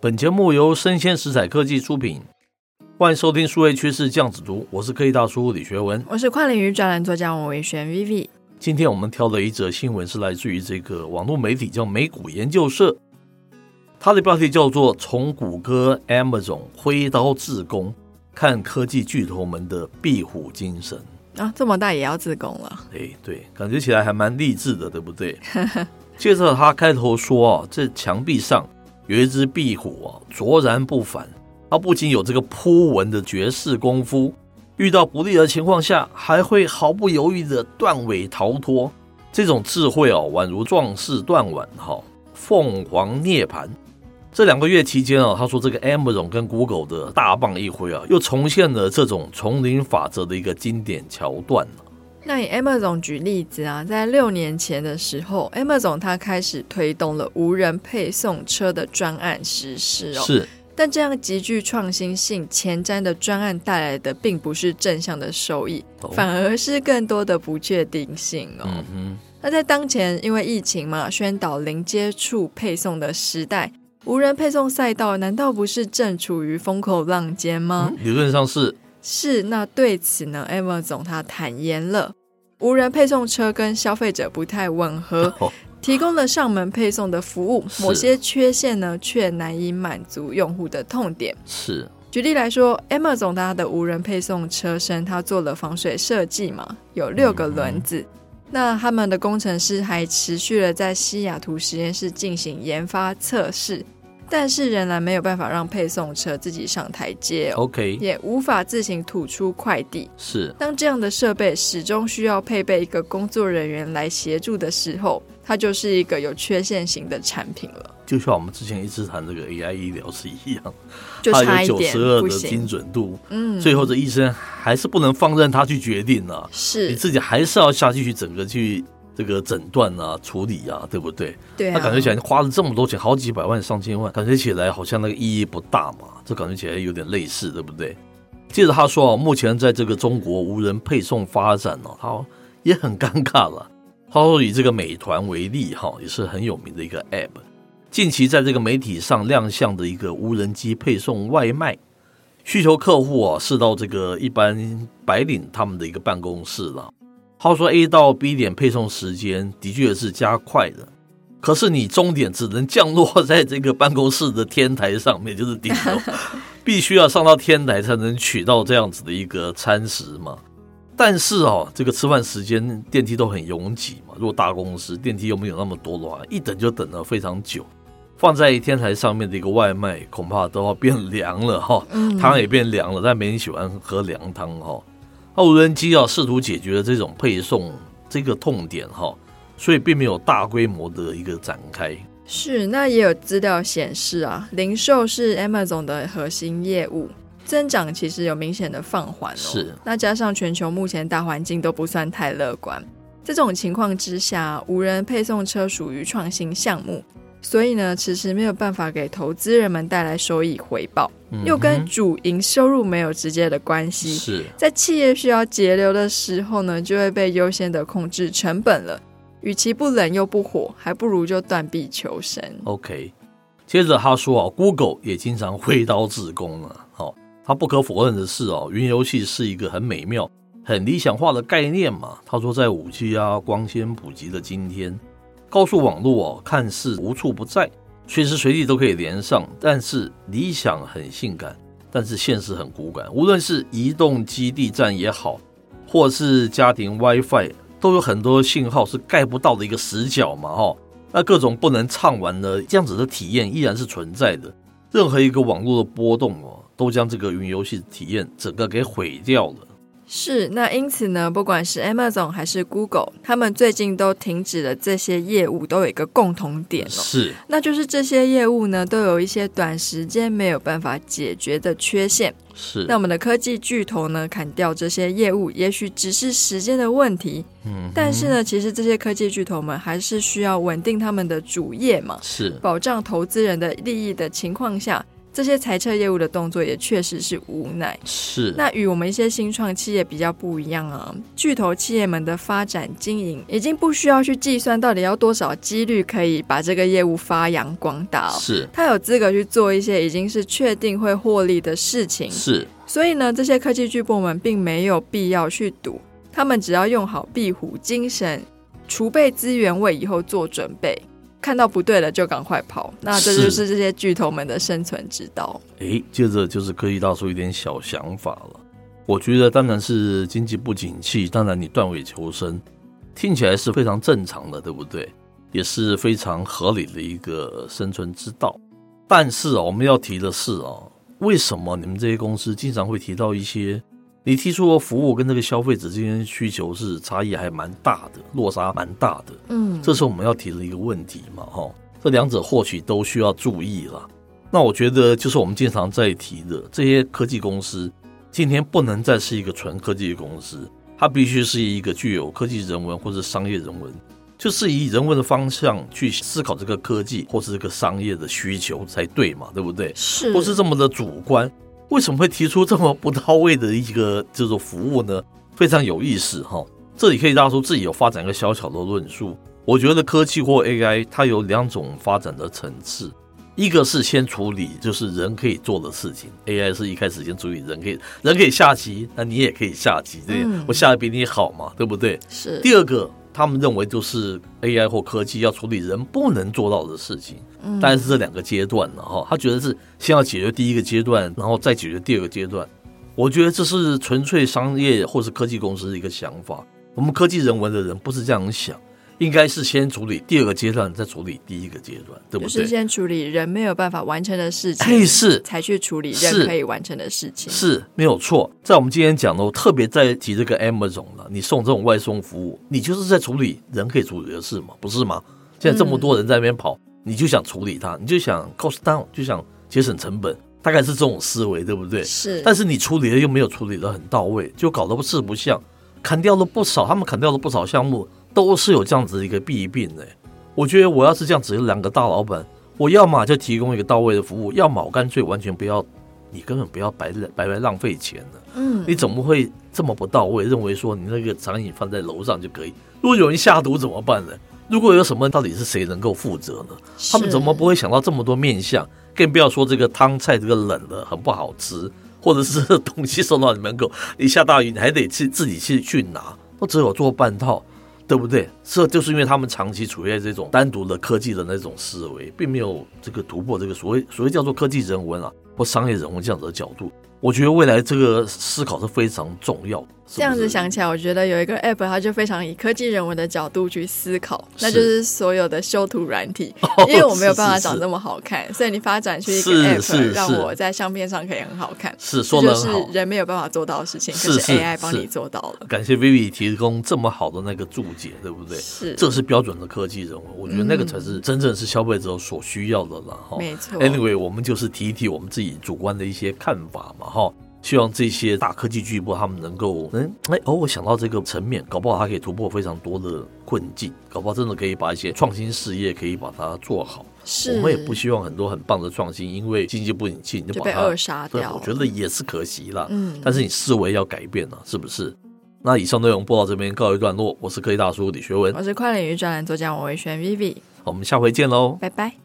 本节目由生鲜食材科技出品，欢迎收听数位趋势酱子读，我是科技大叔李学文，我是跨领域专栏作家王维轩 Vivi。今天我们挑的一则新闻是来自于这个网络媒体叫美股研究社，它的标题叫做“从谷歌、Amazon 挥刀自宫，看科技巨头们的壁虎精神”。啊，这么大也要自宫了？哎，对，感觉起来还蛮励志的，对不对？接着他开头说啊，这墙壁上。有一只壁虎啊，卓然不凡。它不仅有这个扑纹的绝世功夫，遇到不利的情况下，还会毫不犹豫的断尾逃脱。这种智慧哦，宛如壮士断腕哈，凤凰涅槃。这两个月期间啊，他说这个 Amazon 跟 Google 的大棒一挥啊，又重现了这种丛林法则的一个经典桥段。那以 Amazon 举例子啊，在六年前的时候，Amazon 它开始推动了无人配送车的专案实施哦。是，但这样极具创新性、前瞻的专案带来的，并不是正向的收益，哦、反而是更多的不确定性哦。嗯。那在当前因为疫情嘛，宣导零接触配送的时代，无人配送赛道难道不是正处于风口浪尖吗？嗯、理论上是。是，那对此呢，Amazon 他坦言了，无人配送车跟消费者不太吻合，提供了上门配送的服务，某些缺陷呢却难以满足用户的痛点。是，举例来说，Amazon 它的无人配送车身，他做了防水设计嘛，有六个轮子，嗯、那他们的工程师还持续了在西雅图实验室进行研发测试。但是仍然没有办法让配送车自己上台阶哦，OK，也无法自行吐出快递。是，当这样的设备始终需要配备一个工作人员来协助的时候，它就是一个有缺陷型的产品了。就像我们之前一直谈这个 AI 医疗是一样，就差一点，它有九十二的精准度，嗯，最后这医生还是不能放任他去决定啊，是你自己还是要下去去整个去。这个诊断啊，处理啊，对不对？对啊。他感觉起来花了这么多钱，好几百万、上千万，感觉起来好像那个意义不大嘛。这感觉起来有点类似，对不对？接着他说啊，目前在这个中国无人配送发展呢，他也很尴尬了。他说以这个美团为例，哈，也是很有名的一个 App，近期在这个媒体上亮相的一个无人机配送外卖，需求客户啊是到这个一般白领他们的一个办公室了。他说：“A 到 B 点配送时间的确是加快的，可是你终点只能降落在这个办公室的天台上面，就是顶楼，必须要上到天台才能取到这样子的一个餐食嘛。但是哦，这个吃饭时间电梯都很拥挤嘛，如果大公司电梯又没有那么多的话，一等就等了非常久。放在天台上面的一个外卖，恐怕都要变凉了哈，汤也变凉了，但没人喜欢喝凉汤哈。”那无人机啊，试图解决了这种配送这个痛点哈，所以并没有大规模的一个展开。是，那也有资料显示啊，零售是 Amazon 的核心业务，增长其实有明显的放缓哦。是，那加上全球目前大环境都不算太乐观，这种情况之下，无人配送车属于创新项目。所以呢，迟迟没有办法给投资人们带来收益回报，嗯、又跟主营收入没有直接的关系。是在企业需要节流的时候呢，就会被优先的控制成本了。与其不冷又不火，还不如就断臂求生。OK，接着他说啊，Google 也经常挥刀自宫了。好，他不可否认的是哦，云游戏是一个很美妙、很理想化的概念嘛。他说，在五 G 啊光纤普及的今天。高速网络哦，看似无处不在，随时随地都可以连上。但是理想很性感，但是现实很骨感。无论是移动基地站也好，或是家庭 WiFi，都有很多信号是盖不到的一个死角嘛，哈。那各种不能畅玩的这样子的体验依然是存在的。任何一个网络的波动哦，都将这个云游戏体验整个给毁掉了。是，那因此呢，不管是 Amazon 还是 Google，他们最近都停止了这些业务，都有一个共同点哦，是，那就是这些业务呢，都有一些短时间没有办法解决的缺陷。是，那我们的科技巨头呢，砍掉这些业务，也许只是时间的问题。嗯，但是呢，其实这些科技巨头们还是需要稳定他们的主业嘛，是，保障投资人的利益的情况下。这些裁撤业务的动作也确实是无奈。是。那与我们一些新创企业比较不一样啊，巨头企业们的发展经营已经不需要去计算到底要多少几率可以把这个业务发扬光大哦。是。他有资格去做一些已经是确定会获利的事情。是。所以呢，这些科技巨擘们并没有必要去赌，他们只要用好壁虎精神，储备资源为以后做准备。看到不对了就赶快跑，那这就是这些巨头们的生存之道。哎，接着就是科技大叔一点小想法了。我觉得当然是经济不景气，当然你断尾求生，听起来是非常正常的，对不对？也是非常合理的一个生存之道。但是啊，我们要提的是啊，为什么你们这些公司经常会提到一些？你提出的服务跟这个消费者之间需求是差异还蛮大的，落差蛮大的。嗯，这是我们要提的一个问题嘛，哈。这两者或许都需要注意了。那我觉得就是我们经常在提的这些科技公司，今天不能再是一个纯科技公司，它必须是一个具有科技人文或者商业人文，就是以人文的方向去思考这个科技或是这个商业的需求才对嘛，对不对？是，不是这么的主观。为什么会提出这么不到位的一个这种服务呢？非常有意思哈。这里可以大叔自己有发展一个小小的论述。我觉得科技或 AI 它有两种发展的层次，一个是先处理就是人可以做的事情，AI 是一开始先处理人可以人可以下棋，那你也可以下棋，对，我下的比你好嘛，对不对？是。第二个。他们认为就是 AI 或科技要处理人不能做到的事情，嗯，但是这两个阶段呢，哈，他觉得是先要解决第一个阶段，然后再解决第二个阶段。我觉得这是纯粹商业或是科技公司的一个想法。我们科技人文的人不是这样想。应该是先处理第二个阶段，再处理第一个阶段，对不对？就是先处理人没有办法完成的事情，哎，是才去处理人可以完成的事情，是，是没有错。在我们今天讲的，我特别在提这个 Amazon 了。你送这种外送服务，你就是在处理人可以处理的事嘛，不是吗？现在这么多人在那边跑，嗯，你就想处理它，你就想 cost down，就想节省成本，大概是这种思维，对不对？是。但是你处理了又没有处理的很到位，就搞得不四不像，砍掉了不少，他们砍掉了不少项目。都是有这样子的一个弊病的。我觉得我要是这样子，两个大老板，我要么就提供一个到位的服务，要么我干脆完全不要，你根本不要白白白浪费钱了。嗯，你怎么会这么不到位？认为说你那个长椅放在楼上就可以？如果有人下毒怎么办呢？如果有什么，到底是谁能够负责呢？他们怎么不会想到这么多面相？更不要说这个汤菜这个冷的很不好吃，或者是东西送到你门口，你下大雨你还得去自己去去拿，都只有做半套。对不对？这就是因为他们长期处于在这种单独的科技的那种思维，并没有这个突破这个所谓所谓叫做科技人文啊或商业人文这样子的角度。我觉得未来这个思考是非常重要的。这样子想起来，我觉得有一个 app，它就非常以科技人文的角度去思考，那就是所有的修图软体，因为我没有办法长这么好看，所以你发展出一个 app，让我在相片上可以很好看。是说的好，就是人没有办法做到的事情，可是 AI 帮你做到了。感谢 Vivi 提供这么好的那个注解，对不对？是，这是标准的科技人文，我觉得那个才是真正是消费者所需要的了。哈、嗯，没错。Anyway，我们就是提一提我们自己主观的一些看法嘛，哈。希望这些大科技巨擘他们能够，嗯，哎，哦，我想到这个层面，搞不好它可以突破非常多的困境，搞不好真的可以把一些创新事业可以把它做好。是，我们也不希望很多很棒的创新，因为经济不景气你就把它就被扼杀掉。我觉得也是可惜了。嗯，但是你思维要改变了，是不是？那以上内容播到这边告一段落，我是科技大叔李学文，我是快乐领域专栏作家王维轩 Vivi，我们下回见喽，拜拜。